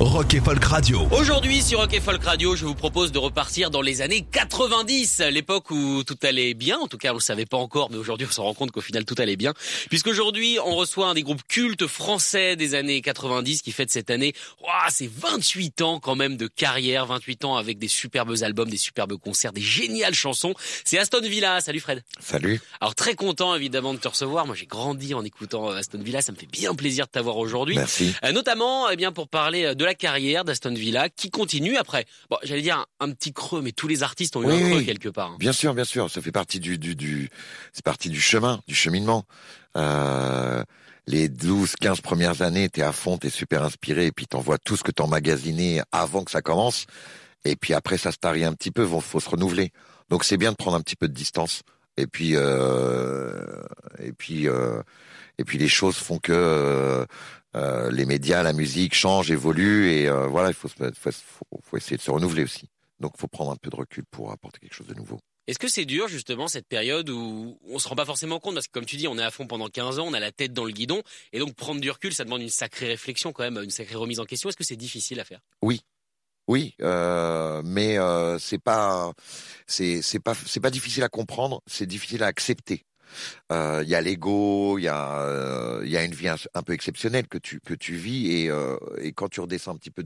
Rock et Folk Radio. Aujourd'hui sur Rock et Folk Radio, je vous propose de repartir dans les années 90, l'époque où tout allait bien. En tout cas, on le savait pas encore, mais aujourd'hui, on se rend compte qu'au final, tout allait bien. Puisqu'aujourd'hui, on reçoit un des groupes cultes français des années 90 qui fête cette année, ouah, c'est 28 ans quand même de carrière, 28 ans avec des superbes albums, des superbes concerts, des géniales chansons. C'est Aston Villa. Salut Fred. Salut. Alors très content évidemment de te recevoir. Moi, j'ai grandi en écoutant Aston Villa. Ça me fait bien plaisir de t'avoir aujourd'hui. Merci. Euh, notamment, eh bien, pour parler euh, de la carrière d'Aston Villa, qui continue après. Bon, j'allais dire un, un petit creux, mais tous les artistes ont eu Oui, un creux oui. quelque part. hein. Bien sûr, bien sûr, ça fait partie du, du, du c'est partie du chemin, du cheminement. Euh, les 12, 15 premières années, t'es à fond, t'es super inspiré, et puis t'envoies tout ce que t'as emmagasiné avant que ça commence. Et puis après, ça se tarit un petit peu, faut, faut se renouveler. Donc c'est bien de prendre un petit peu de distance. Et puis, euh, et puis, euh, et puis les choses font que euh, euh, les médias, la musique changent, évoluent, et euh, voilà, il faut, faut, faut, essayer de se renouveler aussi. Donc, faut prendre un peu de recul pour apporter quelque chose de nouveau. Est-ce que c'est dur justement cette période où on se rend pas forcément compte? Parce que comme tu dis, on est à fond pendant 15 ans, on a la tête dans le guidon et donc prendre du recul, ça demande une sacrée réflexion quand même, une sacrée remise en question. Est-ce que c'est difficile à faire? Oui, euh, mais euh, c'est pas, c'est c'est pas, c'est pas difficile à comprendre, c'est difficile à accepter. Euh, Il y a l'ego, il y a, euh, une vie un, peu exceptionnelle que tu que tu vis et euh, quand tu redescends un petit peu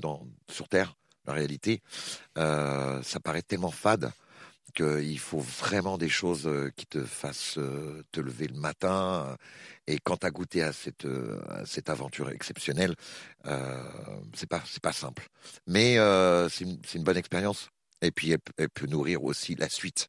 sur terre, la réalité, ça paraît tellement fade qu'il faut vraiment des choses qui te fassent te lever le matin. Et quand tu as goûté à cette, à cette aventure exceptionnelle, c'est pas pas simple. Mais c'est une, bonne expérience. Et puis elle peut nourrir aussi la suite.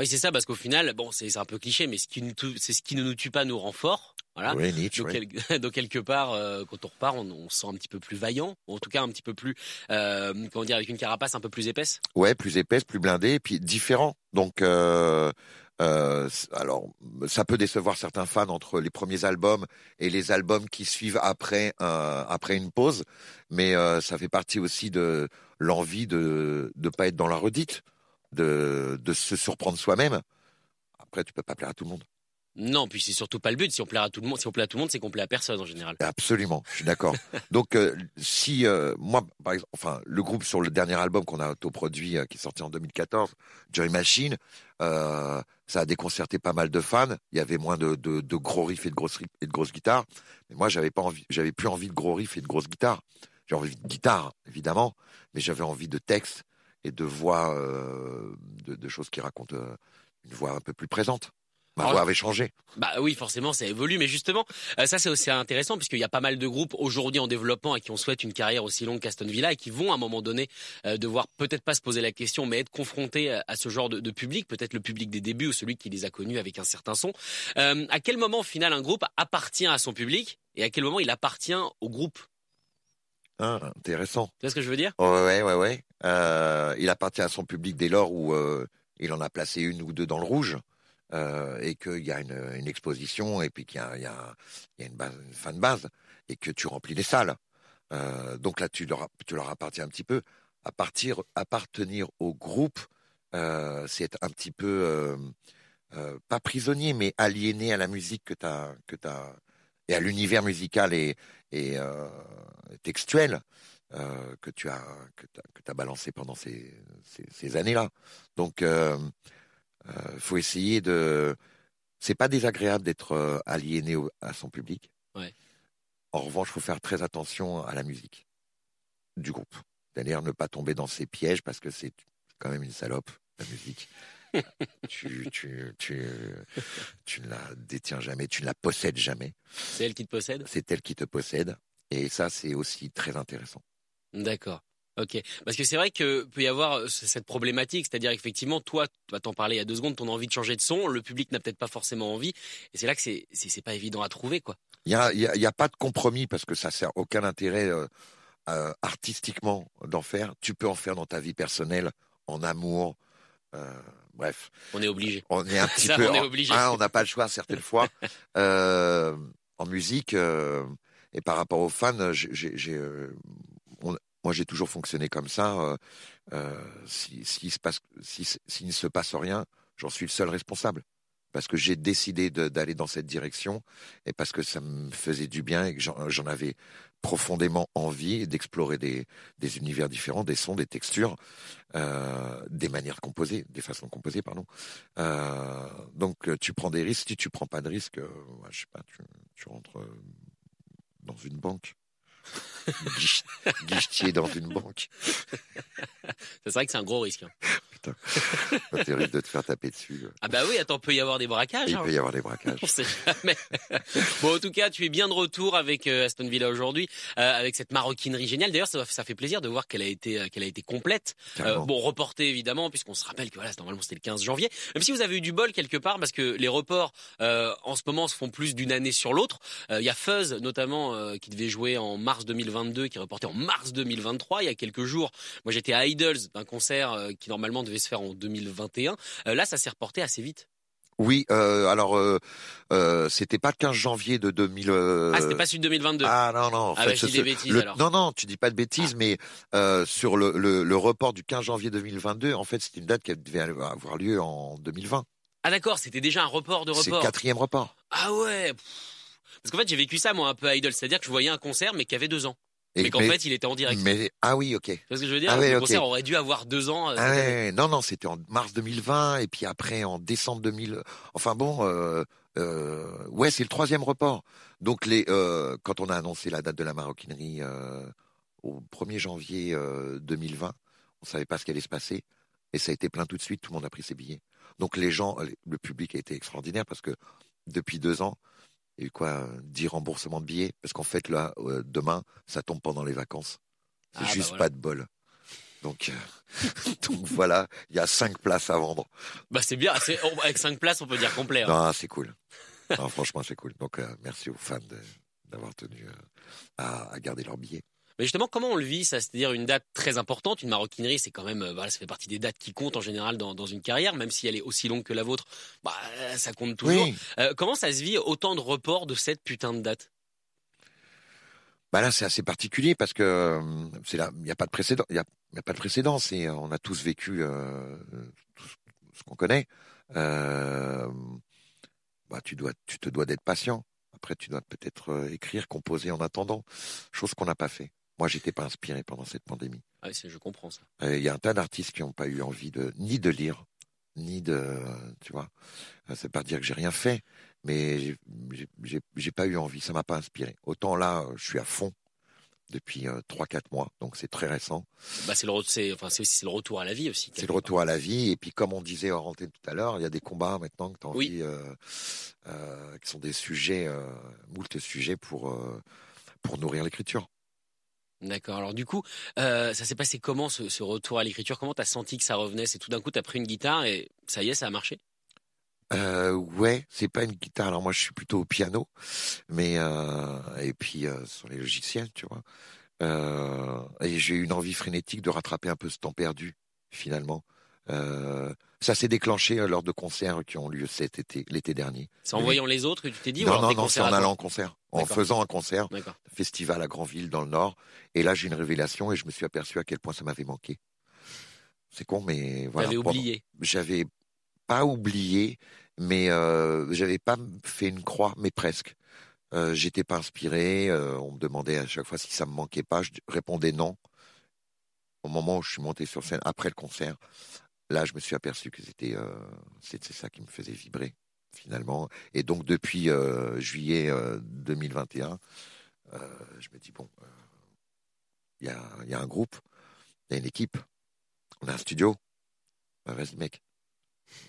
Oui, c'est ça parce qu'au final, bon, c'est un peu cliché, mais ce qui nous tue- c'est ce qui ne nous tue pas nous rend fort. Voilà. Oui, Nietzsche, Donc, oui. quel- donc, quelque part, euh, quand on repart, on, on se sent un petit peu plus vaillant, ou en tout cas un petit peu plus, euh, comment dire, avec une carapace un peu plus épaisse. Ouais, plus épaisse, plus blindée, et puis différent. Donc, euh, alors, ça peut décevoir certains fans entre les premiers albums et les albums qui suivent après après une pause, mais ça fait partie aussi de l'envie de de pas être dans la redite, de de se surprendre soi-même. Après, tu peux pas plaire à tout le monde. Non, puis c'est surtout pas le but. Si on plaît à tout le monde, si on plaît à tout le monde, c'est qu'on plaît à personne en général. Absolument, je suis d'accord. Donc, euh, si euh, moi, par exemple, enfin, le groupe sur le dernier album qu'on a autoproduit, euh, qui est sorti en 2014, Joy Machine, euh, ça a déconcerté pas mal de fans. Il y avait moins de, de, de gros riffs et de grosses riffs et de grosses guitares. Mais moi, j'avais pas envie, j'avais plus envie de gros riffs et de grosses guitares. J'ai envie de guitare, évidemment, mais j'avais envie de texte et de voix, euh, de, de choses qui racontent euh, une voix un peu plus présente. Ma voix avait changé. Bah oui, forcément, ça évolue, mais justement, euh, ça c'est aussi intéressant puisqu'il y a pas mal de groupes aujourd'hui en développement à qui on souhaite une carrière aussi longue qu'Aston Villa et qui vont à un moment donné euh, devoir peut-être pas se poser la question, mais être confrontés à, à ce genre de, de public, peut-être le public des débuts ou celui qui les a connus avec un certain son. Euh, à quel moment, au final, un groupe appartient à son public et à quel moment il appartient au groupe? Ah, intéressant. Tu vois ce que je veux dire? Ouais, ouais, ouais. Euh, il appartient à son public dès lors où euh, il en a placé une ou deux dans le rouge euh, et qu'il y a une, une exposition et puis qu'il y a, y y une, base, une fan base et que tu remplis les salles. Donc là, tu leur, tu leur appartiens un petit peu. À partir, appartenir au groupe, c'est être un petit peu pas prisonnier, mais aliéné à la musique que que t'as et à l'univers musical et, et euh, textuel euh, que tu as que t'as balancé pendant ces, ces, ces années-là. Donc, euh, euh, faut essayer de. C'est pas désagréable d'être aliéné au- à son public. Ouais. En revanche, faut faire très attention à la musique du groupe. C'est-à-dire ne pas tomber dans ces pièges parce que c'est quand même une salope la musique. Tu, tu, tu, tu ne la détiens jamais, tu ne la possèdes jamais. C'est elle qui te possède? C'est elle qui te possède. Et ça, c'est aussi très intéressant. D'accord. Ok, parce que c'est vrai que peut y avoir euh, cette problématique, c'est-à-dire effectivement, toi, tu vas t'en parler il y a deux secondes, ton envie de changer de son, le public n'a peut-être pas forcément envie, et c'est là que c'est c'est pas évident à trouver, quoi. Il y a, y a- il y a pas de compromis parce que ça sert aucun intérêt euh, euh, artistiquement d'en faire. Tu peux en faire dans ta vie personnelle, en amour. euh, bref, On est obligé. on est un petit Ça, peu. on hein, on n'a pas le choix certaines fois. Euh, en musique euh, et par rapport aux fans, j'ai, euh, moi j'ai toujours fonctionné comme ça. si, s'il se passe, si, s'il ne se passe rien, j'en suis le seul responsable. Parce que j'ai décidé d'aller dans cette direction et parce que ça me faisait du bien et que j'en avais profondément envie d'explorer des, des univers différents, des sons, des textures, euh, des manières composées, des façons de composer, pardon. Euh, donc euh, tu prends des risques. Si tu prends pas de risques, euh, ouais, je sais pas, tu, tu rentres dans une banque, Guich- guichetier dans une banque. C'est vrai que c'est un gros risque. hein. Tu risques de te faire taper dessus. euh. Ah bah oui, attends, peut y avoir des braquages. Il hein. peut y avoir des braquages. On sait jamais. bon, en tout cas, tu es bien de retour avec euh, Aston Villa aujourd'hui, euh, avec cette maroquinerie géniale. D'ailleurs, ça, ça fait plaisir de voir qu'elle a été, qu'elle a été complète. Euh, bon, reportée évidemment, puisqu'on se rappelle que voilà, normalement c'était le 15 janvier. Même si vous avez eu du bol quelque part, parce que les reports euh, en ce moment se font plus d'une année sur l'autre. Il y a Fuzz notamment qui devait jouer en mars 2022, qui est reporté en mars 2023. Il y a quelques jours, moi j'étais à Idols d'un concert qui normalement devait se faire en 2021. Euh, là, ça s'est reporté assez vite. Oui, euh, alors euh, euh, c'était pas le 15 janvier de 2000. euh, Ah, c'était pas celui de 2022. Ah non non. en Ah fait, bah, je dis des bêtises, le- alors. Non non, tu dis pas de bêtises, mais euh, sur le, le, le report du 15 janvier 2022, en fait, c'était une date qui devait avoir lieu en 2020. Ah d'accord, c'était déjà un report de C'est le report. quatrième report. Ah ouais. Parce qu'en fait, j'ai vécu ça moi un peu à Idol, c'est-à-dire que je voyais un concert mais qui avait deux ans, Et- mais qu'en fait il était en direct. mais ah oui, ok. Vois ce que je veux dire Ah ouais, Le concert aurait dû avoir deux ans. euh, Ah ouais, non, non, c'était en mars 2020 et puis après en décembre 2000. Enfin bon, euh, euh, ouais, c'est le troisième report. Donc les, quand on a annoncé la date de la maroquinerie au 1er janvier euh, 2020, on savait pas ce qui allait se passer et ça a été plein tout de suite. Tout le monde a pris ses billets. Donc les gens, le public a été extraordinaire parce que depuis deux ans, il y a eu quoi, 10 remboursements de billets? Parce qu'en fait là, euh, demain, ça tombe pendant les vacances. C'est Ah, bah juste voilà. pas de bol. Donc, euh, donc voilà, il y a cinq places à vendre. Bah c'est bien, avec cinq places on peut dire complet. hein. Non, c'est cool. Non, franchement, c'est cool. Donc, euh, merci aux fans d'avoir tenu à, à garder leurs billets. Mais justement, comment on le vit ça? C'est-à-dire une date très importante, une maroquinerie, c'est quand même, euh, voilà, ça fait partie des dates qui comptent en général dans, dans une carrière, même si elle est aussi longue que la vôtre, bah ça compte toujours. Oui. Euh, comment ça se vit autant de reports de cette putain de date? Bah là, c'est assez particulier parce que euh, c'est là, il n'y a pas de précédent. Il y a, il y a pas de précédent. C'est, on a tous vécu euh, tout ce- qu'on connaît. Euh, bah, tu dois, tu te dois d'être patient. Après, tu dois peut-être écrire, composer en attendant, chose qu'on n'a pas fait. Moi, j'étais pas inspiré pendant cette pandémie. ah, Je comprends ça. Euh, Il y a un tas d'artistes qui n'ont pas eu envie de ni de lire, ni de, tu vois. Euh, C'est pas dire que j'ai rien fait, mais j'ai- pas eu envie, ça m'a pas inspiré. Autant là, euh, je suis à fond depuis euh, trois quatre mois, donc c'est très récent. Bah c'est le, enfin aussi retour à la vie aussi. C'est le retour à la vie, et puis comme on disait en antenne tout à l'heure, il y a des combats maintenant que tu as Oui. envie, euh, euh, qui sont des sujets, euh, moult sujets pour euh, pour nourrir l'écriture. D'accord. Alors du coup, euh, ça s'est passé comment ce, retour à l'écriture? Comment t'as senti que ça revenait? C'est tout d'un coup t'as pris une guitare et ça y est, ça a marché? Euh, ouais, c'est pas une guitare. Alors moi, je suis plutôt au piano, mais euh, et puis euh, sur les logiciels, tu vois. Et j'ai eu une envie frénétique de rattraper un peu ce temps perdu, finalement. Euh, ça s'est déclenché euh, lors de concerts qui ont lieu cet été, l'été dernier. C'est en voyant les autres que tu t'es dit ou non, alors non, non, c'est en allant en concert, en faisant un concert, festival à Granville dans le Nord. Et là, j'ai une révélation et je me suis aperçu à quel point ça m'avait manqué. C'est con, mais voilà. Pendant- oublié. j'avais pas oublié, mais euh, j'avais pas fait une croix, mais presque. Euh, J'étais pas inspiré. euh, on me demandait à chaque fois si ça me manquait pas. Je répondais non. Au moment où je suis monté sur scène après le concert, là, je me suis aperçu que c'était euh, c'était ça qui me faisait vibrer finalement. Et donc depuis euh, juillet euh, 2021, euh, je me dis bon, euh, il y, a, il y a un groupe, il y a une équipe, on a un studio. Bah, Vas-y mec,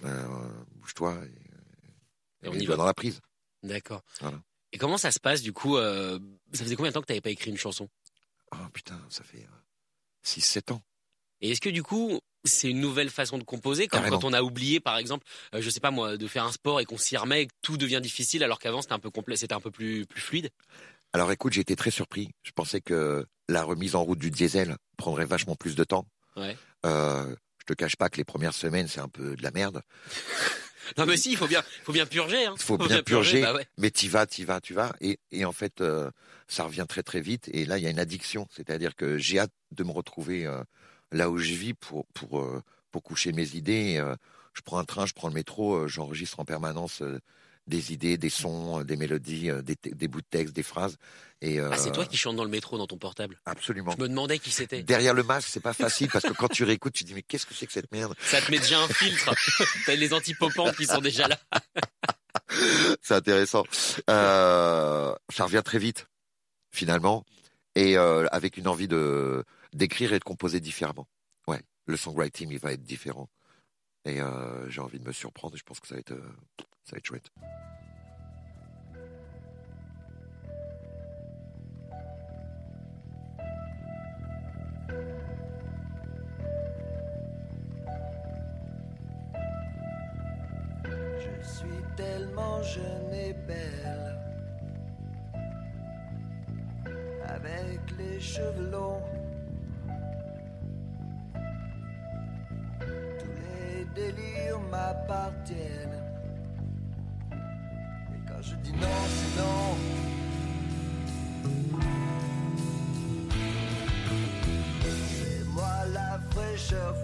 euh, bouge-toi et, Et on y va. dans la prise. D'accord. Voilà. Et comment ça se passe du coup euh, Ça faisait combien de temps que t'avais pas écrit une chanson? Oh putain, ça fait euh, 6-7 ans. Et est-ce que du coup, c'est une nouvelle façon de composer comme Carrément. quand on a oublié, par exemple, euh, je sais pas moi, de faire un sport et qu'on s'y remet et que tout devient difficile alors qu'avant c'était un peu complet, c'était un peu plus plus fluide. Alors écoute, j'ai été très surpris. Je pensais que la remise en route du diesel prendrait vachement plus de temps. Ouais. Euh, je te cache pas que les premières semaines, c'est un peu de la merde. Non mais si, il faut bien, faut bien purger. Hein. Faut bien purger. Bah ouais. Mais t'y vas, t'y vas, tu vas. Et, et en fait, euh, ça revient très très vite. Et là, il y a une addiction. C'est-à-dire que j'ai hâte de me retrouver euh, là où je vis pour, pour, euh, pour coucher mes idées. Euh, je prends un train, je prends le métro, euh, j'enregistre en permanence des idées, des sons, des mélodies, des, bouts de texte, des phrases. Et, Ah, c'est toi qui chantes dans le métro dans ton portable? Absolument. Je me demandais qui c'était. Derrière le masque, c'est pas facile parce que quand tu réécoutes, tu te dis mais qu'est-ce que c'est que cette merde? Ça te met déjà un filtre. T'as les antipopantes qui sont déjà là. C'est intéressant. Euh, ça revient très vite, finalement, et euh, avec une envie de d'écrire et de composer différemment. Ouais, le songwriting, il va être différent. Et euh, j'ai envie de me surprendre. Je pense que ça va être, euh, ça va être chouette. Je suis tellement jeune et belle, avec les cheveux longs. Délires m'appartiennent. Et quand je dis non, c'est non. C'est moi la fraîcheur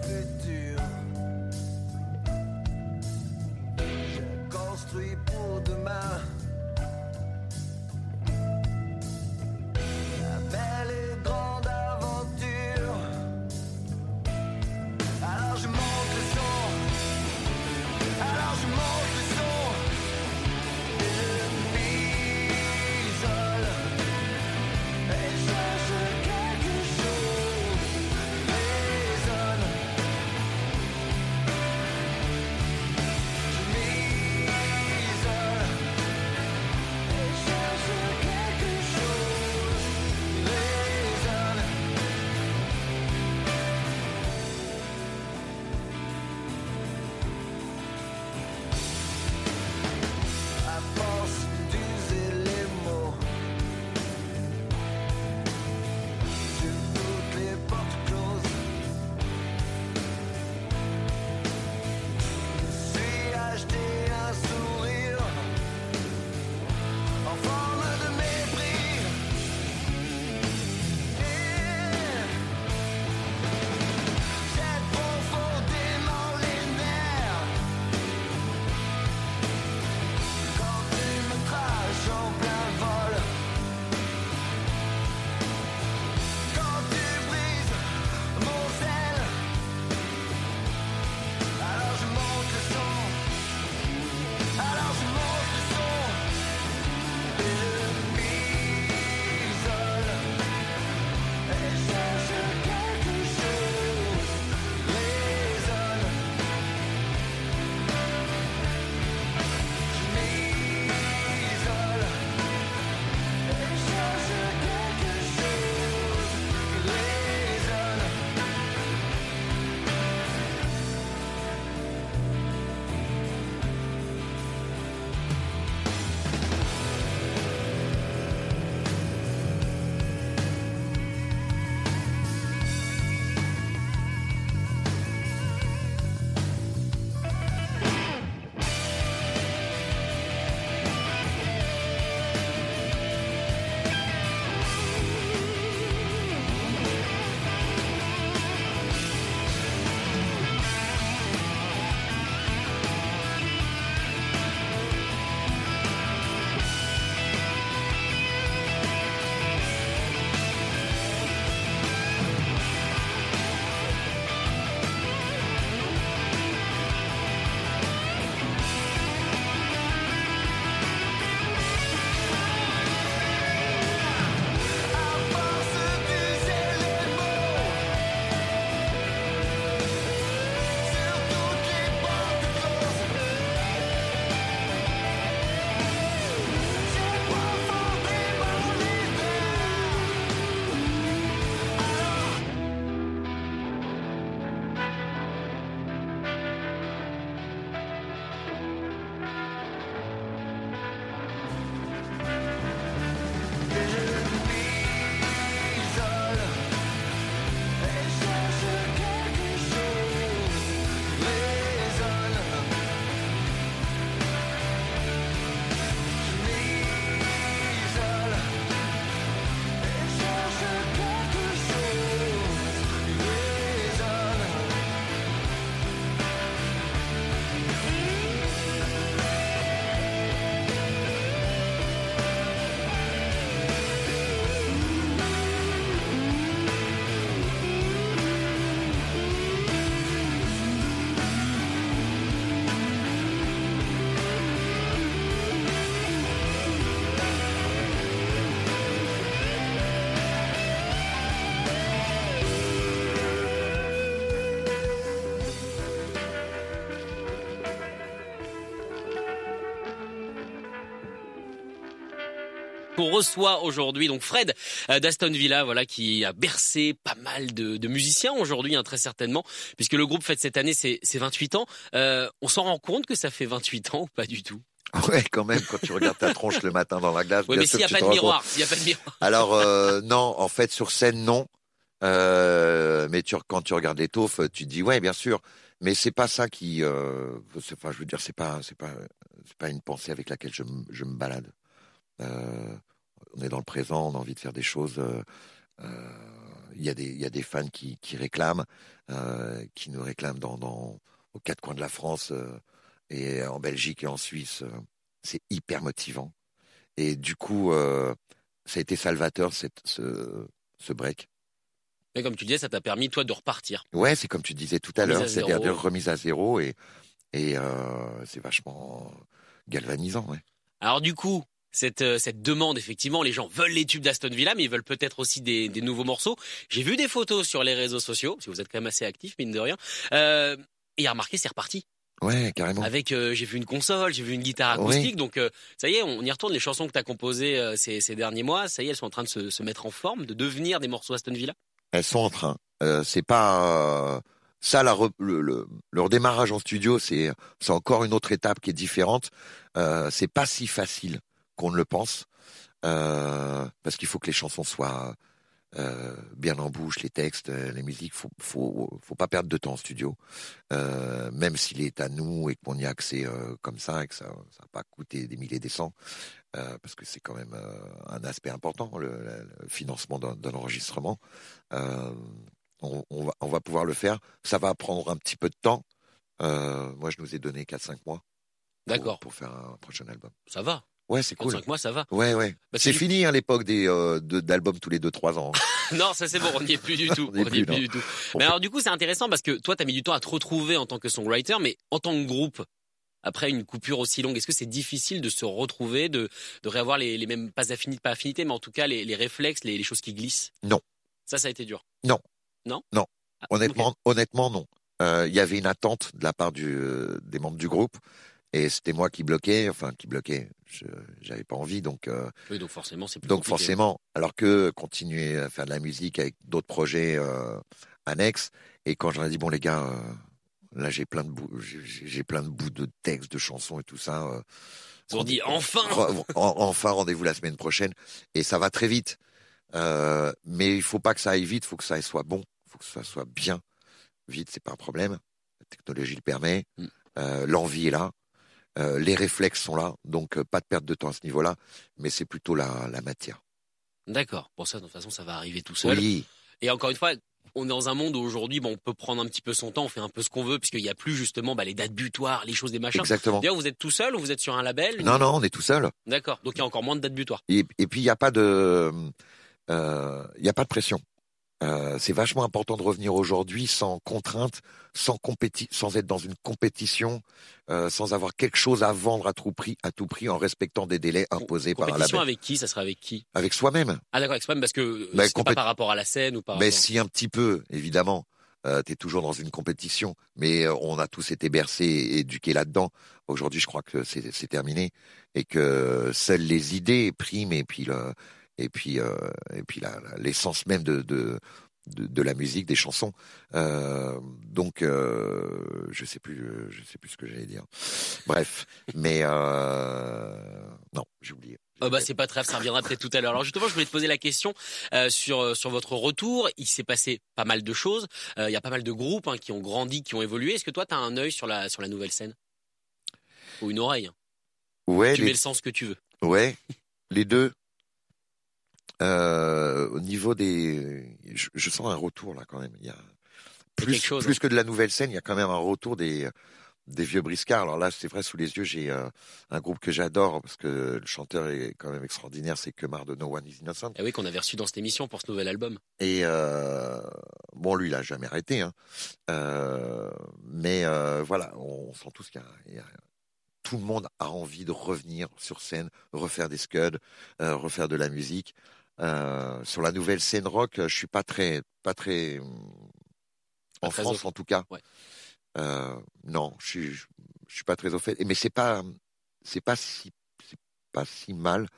qu'on reçoit aujourd'hui. Donc Fred euh, d'Aston Villa, voilà, qui a bercé pas mal de, de musiciens aujourd'hui, hein, très certainement, puisque le groupe fête cette année ses, ses 28 ans. Euh, on s'en rend compte que ça fait 28 ans ou pas du tout? Ouais, quand même, quand tu regardes ta tronche le matin dans la glace. Oui, bien mais s'il n'y a pas de miroir, s'il n'y a pas de miroir. Alors euh, non, en fait sur scène non. Euh, mais tu, quand tu regardes les tu te dis ouais bien sûr. Mais c'est pas ça qui. Enfin, je veux dire, c'est pas, c'est pas, c'est pas une pensée avec laquelle je me balade. Euh, on est dans le présent, on a envie de faire des choses. euh, euh, Il y a des, il y a des fans qui, qui réclament, qui nous réclament dans, dans aux quatre coins de la France et en Belgique et en Suisse. c'est hyper motivant. Et du coup, euh, ça a été salvateur cette, ce, ce break. Mais comme tu disais, ça t'a permis toi de repartir. Ouais, c'est comme tu disais tout à l'heure, c'est-à-dire de remise à zéro et, et euh, c'est vachement galvanisant. Ouais. Alors du coup, cette, euh, cette demande, effectivement, les gens veulent les tubes d'Aston Villa, mais ils veulent peut-être aussi des, des nouveaux morceaux. J'ai vu des photos sur les réseaux sociaux, que vous êtes quand même assez actifs, mine de rien. Euh, et à remarqué, c'est reparti. Ouais, carrément. Avec, euh, j'ai vu une console, j'ai vu une guitare acoustique, donc euh, ça y est, on y retourne. Les chansons que tu as composées euh, ces, ces derniers mois, ça y est, elles sont en train de se, se mettre en forme, de devenir des morceaux Aston Villa. Elles sont en train. C'est pas ça la re- le, le- leur démarrage en studio, c'est c'est encore une autre étape qui est différente. C'est pas si facile qu'on ne le pense euh, parce qu'il faut que les chansons soient euh, bien en bouche, les textes, euh, les musiques. Faut faut faut pas perdre de temps en studio, euh, même s'il est à nous et qu'on y a accès comme ça et que ça ça va pas coûter des milliers des cents. Parce que c'est quand même un aspect important, le, financement d'un enregistrement. On, on va, on va pouvoir le faire. Ça va prendre un petit peu de temps. Moi, je nous ai donné 4-5 mois pour, D'accord, pour faire un prochain album. ça va. Ouais, c'est cool. 4-5 mois, ça va. Ouais, ouais. Bah, c'est fini hein, l'époque des euh, de- d'albums tous les 2-3 ans. Non, ça c'est bon, on n'y est plus du tout. On n'y est On n'y est plus, du tout. Mais alors du coup, c'est intéressant parce que toi, tu as mis du temps à te retrouver en tant que songwriter, mais en tant que groupe, après une coupure aussi longue, est-ce que c'est difficile de se retrouver, de, de réavoir les, les mêmes, pas affinités, pas affinités, mais en tout cas les, les réflexes, les, les choses qui glissent? Non. Ça, ça a été dur. Non. Non? Non. Ah, Honnêtement, honnêtement, non. Euh, Il y avait une attente de la part du, euh, des membres du groupe. Et c'était moi qui bloquais, enfin qui bloquais. Je j'avais pas envie, donc euh, Oui, donc forcément, c'est plus Donc compliqué. forcément, alors que continuer à faire de la musique avec d'autres projets euh, annexes, et quand j'en ai dit bon les gars, euh, là j'ai plein de bouts, j'ai plein de bouts de textes, de chansons et tout ça. euh, Ils ont dit enfin re- en- enfin rendez-vous la semaine prochaine, et ça va très vite. Euh, mais il faut pas que ça aille vite, il faut que ça soit bon, il faut que ça soit bien. Vite, c'est pas un problème. La technologie le permet, Mm. euh, l'envie est là. Euh, les réflexes sont là, donc euh, pas de perte de temps à ce niveau-là, mais c'est plutôt la, la matière. D'accord. Pour ça, de toute façon, ça va arriver tout seul. Oui, Et encore une fois, on est dans un monde où aujourd'hui, bon, on peut prendre un petit peu son temps, on fait un peu ce qu'on veut, puisqu'il n'y a plus justement bah, les dates butoirs, les choses des machins. exactement. D'ailleurs, vous êtes tout seul ou vous êtes sur un label Non, non, on est tout seul. D'accord. Donc il y a encore moins de dates butoirs. Et, et puis il n'y a pas de, euh, il y a pas de pression. Euh, c'est vachement important de revenir aujourd'hui sans contrainte, sans compéti sans être dans une compétition, euh, sans avoir quelque chose à vendre à tout prix, à tout prix, en respectant des délais imposés par un Compétition avec qui? Ça sera avec qui? Avec soi-même. Ah d'accord, avec soi-même, parce que Bah, c'est pas par rapport à la scène ou par Mais rapport... si un petit peu, évidemment. Euh, tu es toujours dans une compétition, mais euh, on a tous été bercés et éduqués là-dedans. Aujourd'hui, je crois que c'est c'est terminé et que seules les idées priment et puis le, et puis euh, et puis l'essence même de, de de de la musique, des chansons. Euh, donc, euh, je sais plus, je sais plus ce que j'allais dire. Bref, mais non, j'ai oublié. Ah bah c'est pas très grave, ça reviendra peut-être tout à l'heure. Alors justement, je voulais te poser la question euh, sur sur votre retour. Il s'est passé pas mal de choses. Euh, Il y a pas mal de groupes hein, qui ont grandi, qui ont évolué. Est-ce que toi, tu as un œil sur la sur la nouvelle scène? Ou une oreille? Hein Ouais, Tu les- mets le sens que tu veux. Ouais, les deux. Euh, au niveau des, je, je sens un retour là quand même. Il y a plus, chose, plus hein. que de la nouvelle scène, il y a quand même un retour des des vieux briscards. Alors là, c'est vrai, sous les yeux, j'ai euh, un groupe que j'adore parce que le chanteur est quand même extraordinaire. C'est Kemar de No One Is Innocent. Ah oui, qu'on avait reçu dans cette émission pour ce nouvel album. Et euh, bon, lui, il a jamais arrêté. Hein. Euh, mais voilà, on, sent tous qu'il y a, il y a- tout le monde a envie de revenir sur scène, refaire des scuds, refaire de la musique. Euh, sur la nouvelle scène rock, je suis pas très, pas très Pas en très France au- en tout cas. Ouais. Euh, non, je suis, je, je suis pas très au fait. Mais c'est pas, c'est pas si, c'est pas si mal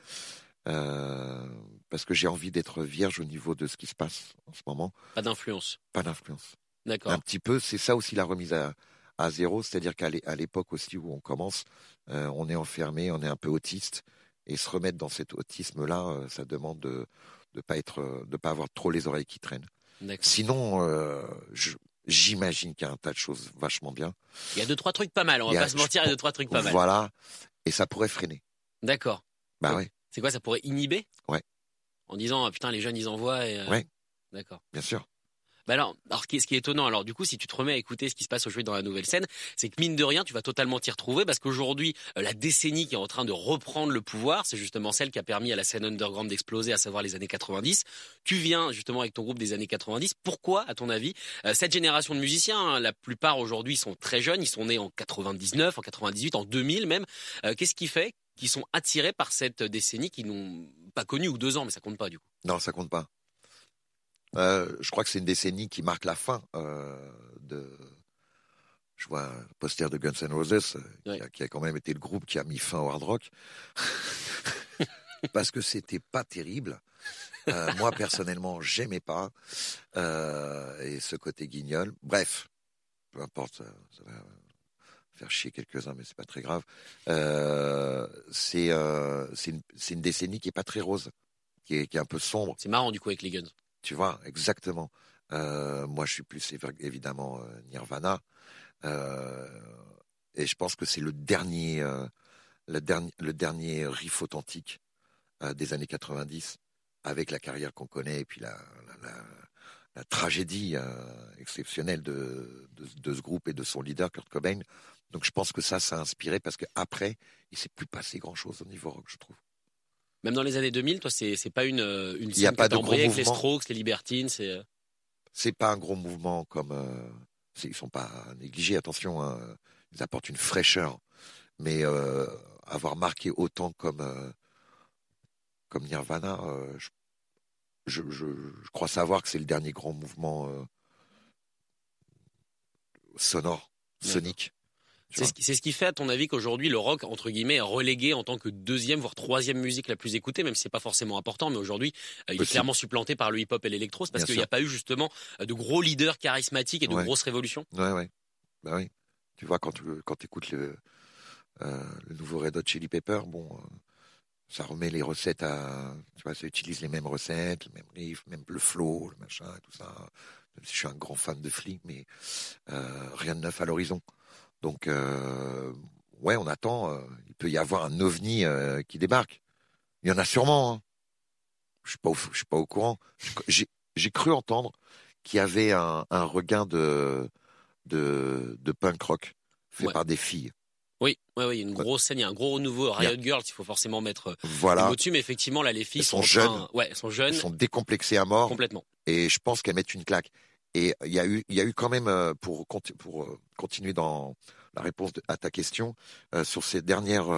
euh, parce que j'ai envie d'être vierge au niveau de ce qui se passe en ce moment. Pas d'influence. Pas d'influence. D'accord. Un petit peu, c'est ça aussi la remise à, à zéro, c'est-à-dire qu'à l'époque aussi où on commence, euh, on est enfermé, on est un peu autiste, et se remettre dans cet autisme-là, euh, ça demande de de pas être, euh, de pas avoir trop les oreilles qui traînent. Sinon, euh, j'imagine qu'il y a un tas de choses vachement bien. Il y a deux trois trucs pas mal. On va pas se mentir, il y a deux trois trucs pas mal. Voilà, et ça pourrait freiner. D'accord. Bah Ouais. ouais, C'est quoi Ça pourrait inhiber? Ouais. En disant ah, putain les jeunes ils envoient. Et, euh, Ouais. D'accord. bien sûr. Bah alors, alors ce qui est, ce qui est étonnant, alors du coup, si tu te remets à écouter ce qui se passe aujourd'hui dans la nouvelle scène, c'est que mine de rien, tu vas totalement t'y retrouver parce qu'aujourd'hui, euh, la décennie qui est en train de reprendre le pouvoir, c'est justement celle qui a permis à la scène underground d'exploser, à savoir les années 90. Tu viens justement avec ton groupe des années 90. Pourquoi, à ton avis, euh, cette génération de musiciens, hein, la plupart aujourd'hui sont très jeunes, ils sont nés en 99, en 98, en 2000 même. Euh, Qu'est-ce qui fait qu'ils sont attirés par cette décennie qu'ils n'ont pas connue ou deux ans, mais ça compte pas du coup? Non, ça compte pas. Euh, je crois que c'est une décennie qui marque la fin euh, de. Je vois un poster de Guns N' Roses euh, qui, a, qui a quand même été le groupe qui a mis fin au hard rock parce que c'était pas terrible. Euh, moi personnellement, j'aimais pas et ce côté guignol. Bref, peu importe, ça, ça va faire chier quelques-uns, mais c'est pas très grave. C'est une, décennie qui est pas très rose, qui est, qui est un peu sombre. C'est marrant du coup avec les Guns. Tu vois, exactement. Euh, moi, je suis plus évi- évidemment euh, Nirvana. Euh, et je pense que c'est le dernier, riff authentique des années 90, avec la carrière qu'on connaît et puis la, tragédie exceptionnelle de, ce groupe et de son leader Kurt Cobain. Donc, je pense que ça, ça a inspiré parce qu'après, il s'est plus passé grand-chose au niveau rock, je trouve. Même dans les années 2000, toi, c'est pas une euh, une Il y a scène pas de gros avec les mouvement. Strokes, les Libertines, c'est euh, c'est pas un gros mouvement comme euh, ils sont pas négligés attention hein, ils apportent une fraîcheur. Mais euh, avoir marqué autant comme euh, comme Nirvana je, je, je- je crois savoir que c'est le dernier grand mouvement sonore sonique c'est ce, qui- c'est ce qui fait, à ton avis, qu'aujourd'hui le rock entre guillemets est relégué en tant que deuxième voire troisième musique la plus écoutée, même si c'est pas forcément important, mais aujourd'hui euh, il est clairement supplanté par le hip-hop et l'électro, c'est parce qu'il n'y a pas eu justement euh, de gros leaders charismatiques et de Ouais. grosses révolutions. ouais ouais. Bah oui. Tu vois quand tu quand écoutes le euh, le nouveau Red Hot Chili Pepper bon euh, ça remet les recettes à tu vois ça utilise les mêmes recettes le même riff même le flow le machin tout ça. Même si je suis un grand fan de Flea mais euh, rien de neuf à l'horizon donc euh, ouais on attend euh, il peut y avoir un ovni euh, qui débarque il y en a sûrement hein. je suis pas au, je suis pas au courant j'ai cru entendre qu'il y avait un, un regain de de, de punk rock fait Ouais. par des filles Oui, oui, oui, il y a une grosse scène, il y a un gros renouveau. Riot Girls, il faut forcément mettre voilà mot dessus, mais effectivement là les filles Elles sont, sont en train- jeunes. ouais, elles sont jeunes, Elles sont décomplexées à mort complètement. et je pense qu'elles mettent une claque. Et il y a eu, il y a eu quand même euh, pour pour euh, continuer dans la réponse à ta question euh, sur ces dernières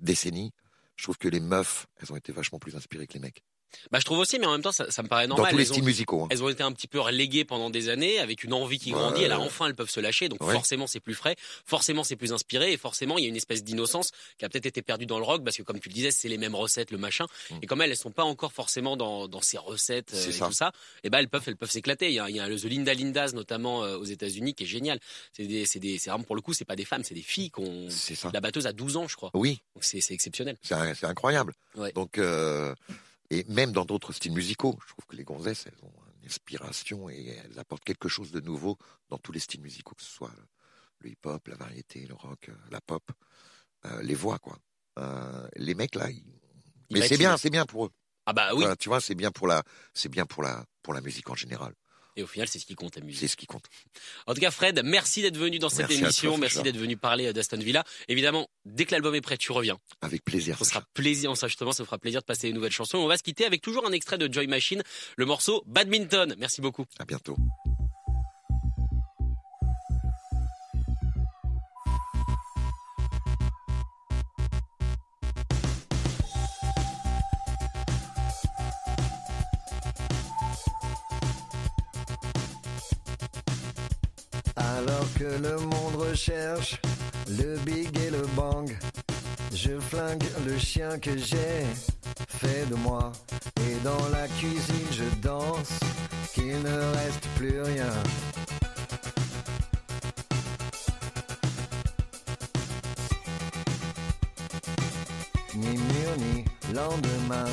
décennies, je trouve que les meufs, elles ont été vachement plus inspirées que les mecs. Bah je trouve aussi, mais en même temps ça, ça me paraît dans normal. tous les ont- styles musicaux. hein. Elles ont été un petit peu reléguées pendant des années avec une envie qui grandit. Et là, enfin, elles peuvent se lâcher. Donc, Ouais. forcément, c'est plus frais. Forcément, c'est plus inspiré. Et forcément, il y a une espèce d'innocence qui a peut-être été perdue dans le rock parce que, comme tu le disais, c'est les mêmes recettes, le machin. Mm. Et comme elles, elles sont pas encore forcément dans, dans ces recettes euh, et ça. tout ça, et ben, elles peuvent, elles peuvent s'éclater. Il y a, il y a le The Linda Lindas, notamment euh, aux États-Unis, qui est génial. C'est des, c'est des, c'est vraiment pour le coup, c'est pas des femmes, c'est des filles qu'on, la batteuse a 12 ans, je crois. Oui, Donc, c'est, exceptionnel. c'est incroyable. Ouais. Donc euh, et même dans d'autres styles musicaux, je trouve que les gonzesses, elles ont une inspiration et elles apportent quelque chose de nouveau dans tous les styles musicaux, que ce soit le hip-hop, la variété, le rock, euh, la pop, euh, les voix quoi. Euh, les mecs là, ils... Il mais c'est bien, c'est bien pour eux. Ah bah oui. Tu vois, c'est bien pour la, c'est bien pour la, pour la musique en général. Et au final, c'est ce qui compte, la musique. C'est ce qui compte. En tout cas, Fred, merci d'être venu dans cette Merci à toi, émission. merci d'être venu parler euh, d'Aston Villa. Évidemment, dès que l'album est prêt, tu reviens. Avec plaisir. Ça Sacha. sera plaisir, ça justement, ça fera plaisir de passer les nouvelles chansons. On va se quitter avec toujours un extrait de Joy Machine, le morceau Badminton. Merci beaucoup. À bientôt. Monde recherche le big et le bang, je flingue le chien que j'ai fait de moi. Et dans la cuisine, je danse, qu'il ne reste plus rien. Ni mur ni lendemain.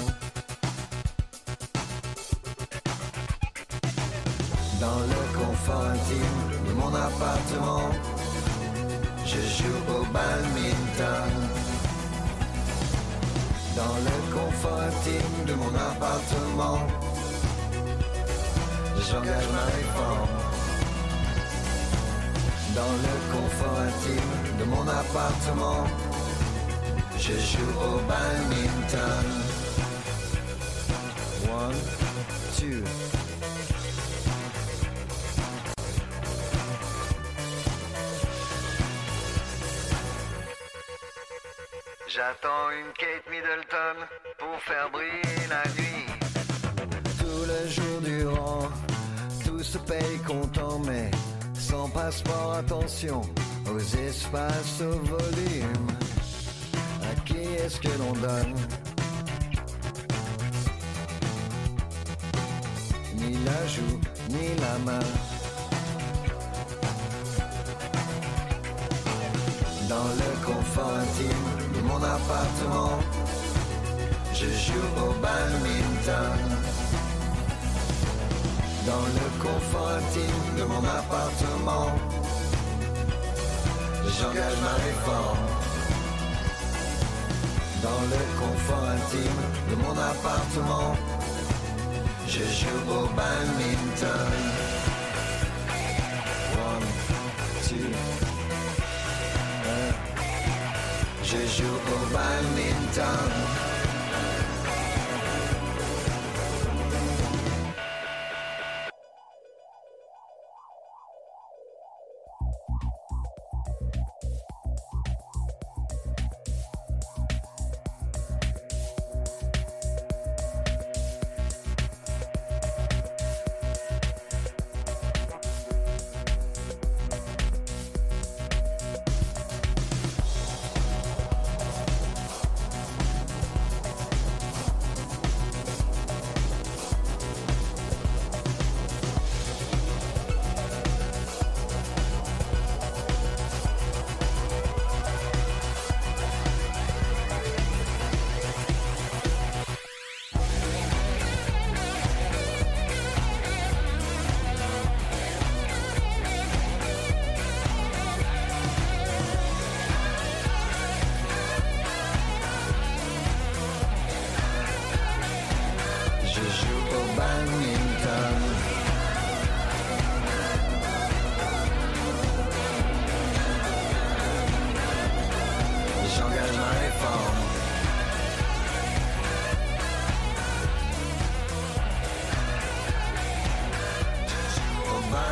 Dans le confort intime de mon appartement, je joue au badminton. Dans le confort intime de mon appartement, j'engage ma réforme. Dans le confort intime de mon appartement, je joue au badminton. One, two. J'attends une Kate Middleton pour faire briller la nuit. Tout le jour durant, tout se paye comptant, mais sans passeport, attention aux espaces, au volume. À qui est-ce que l'on donne? Ni la joue, ni la main. Dans le confort intime de mon appartement, je joue au badminton. Dans le confort intime de mon appartement, j'engage ma réforme. Dans le confort intime de mon appartement, je joue au badminton. Je joue au badminton.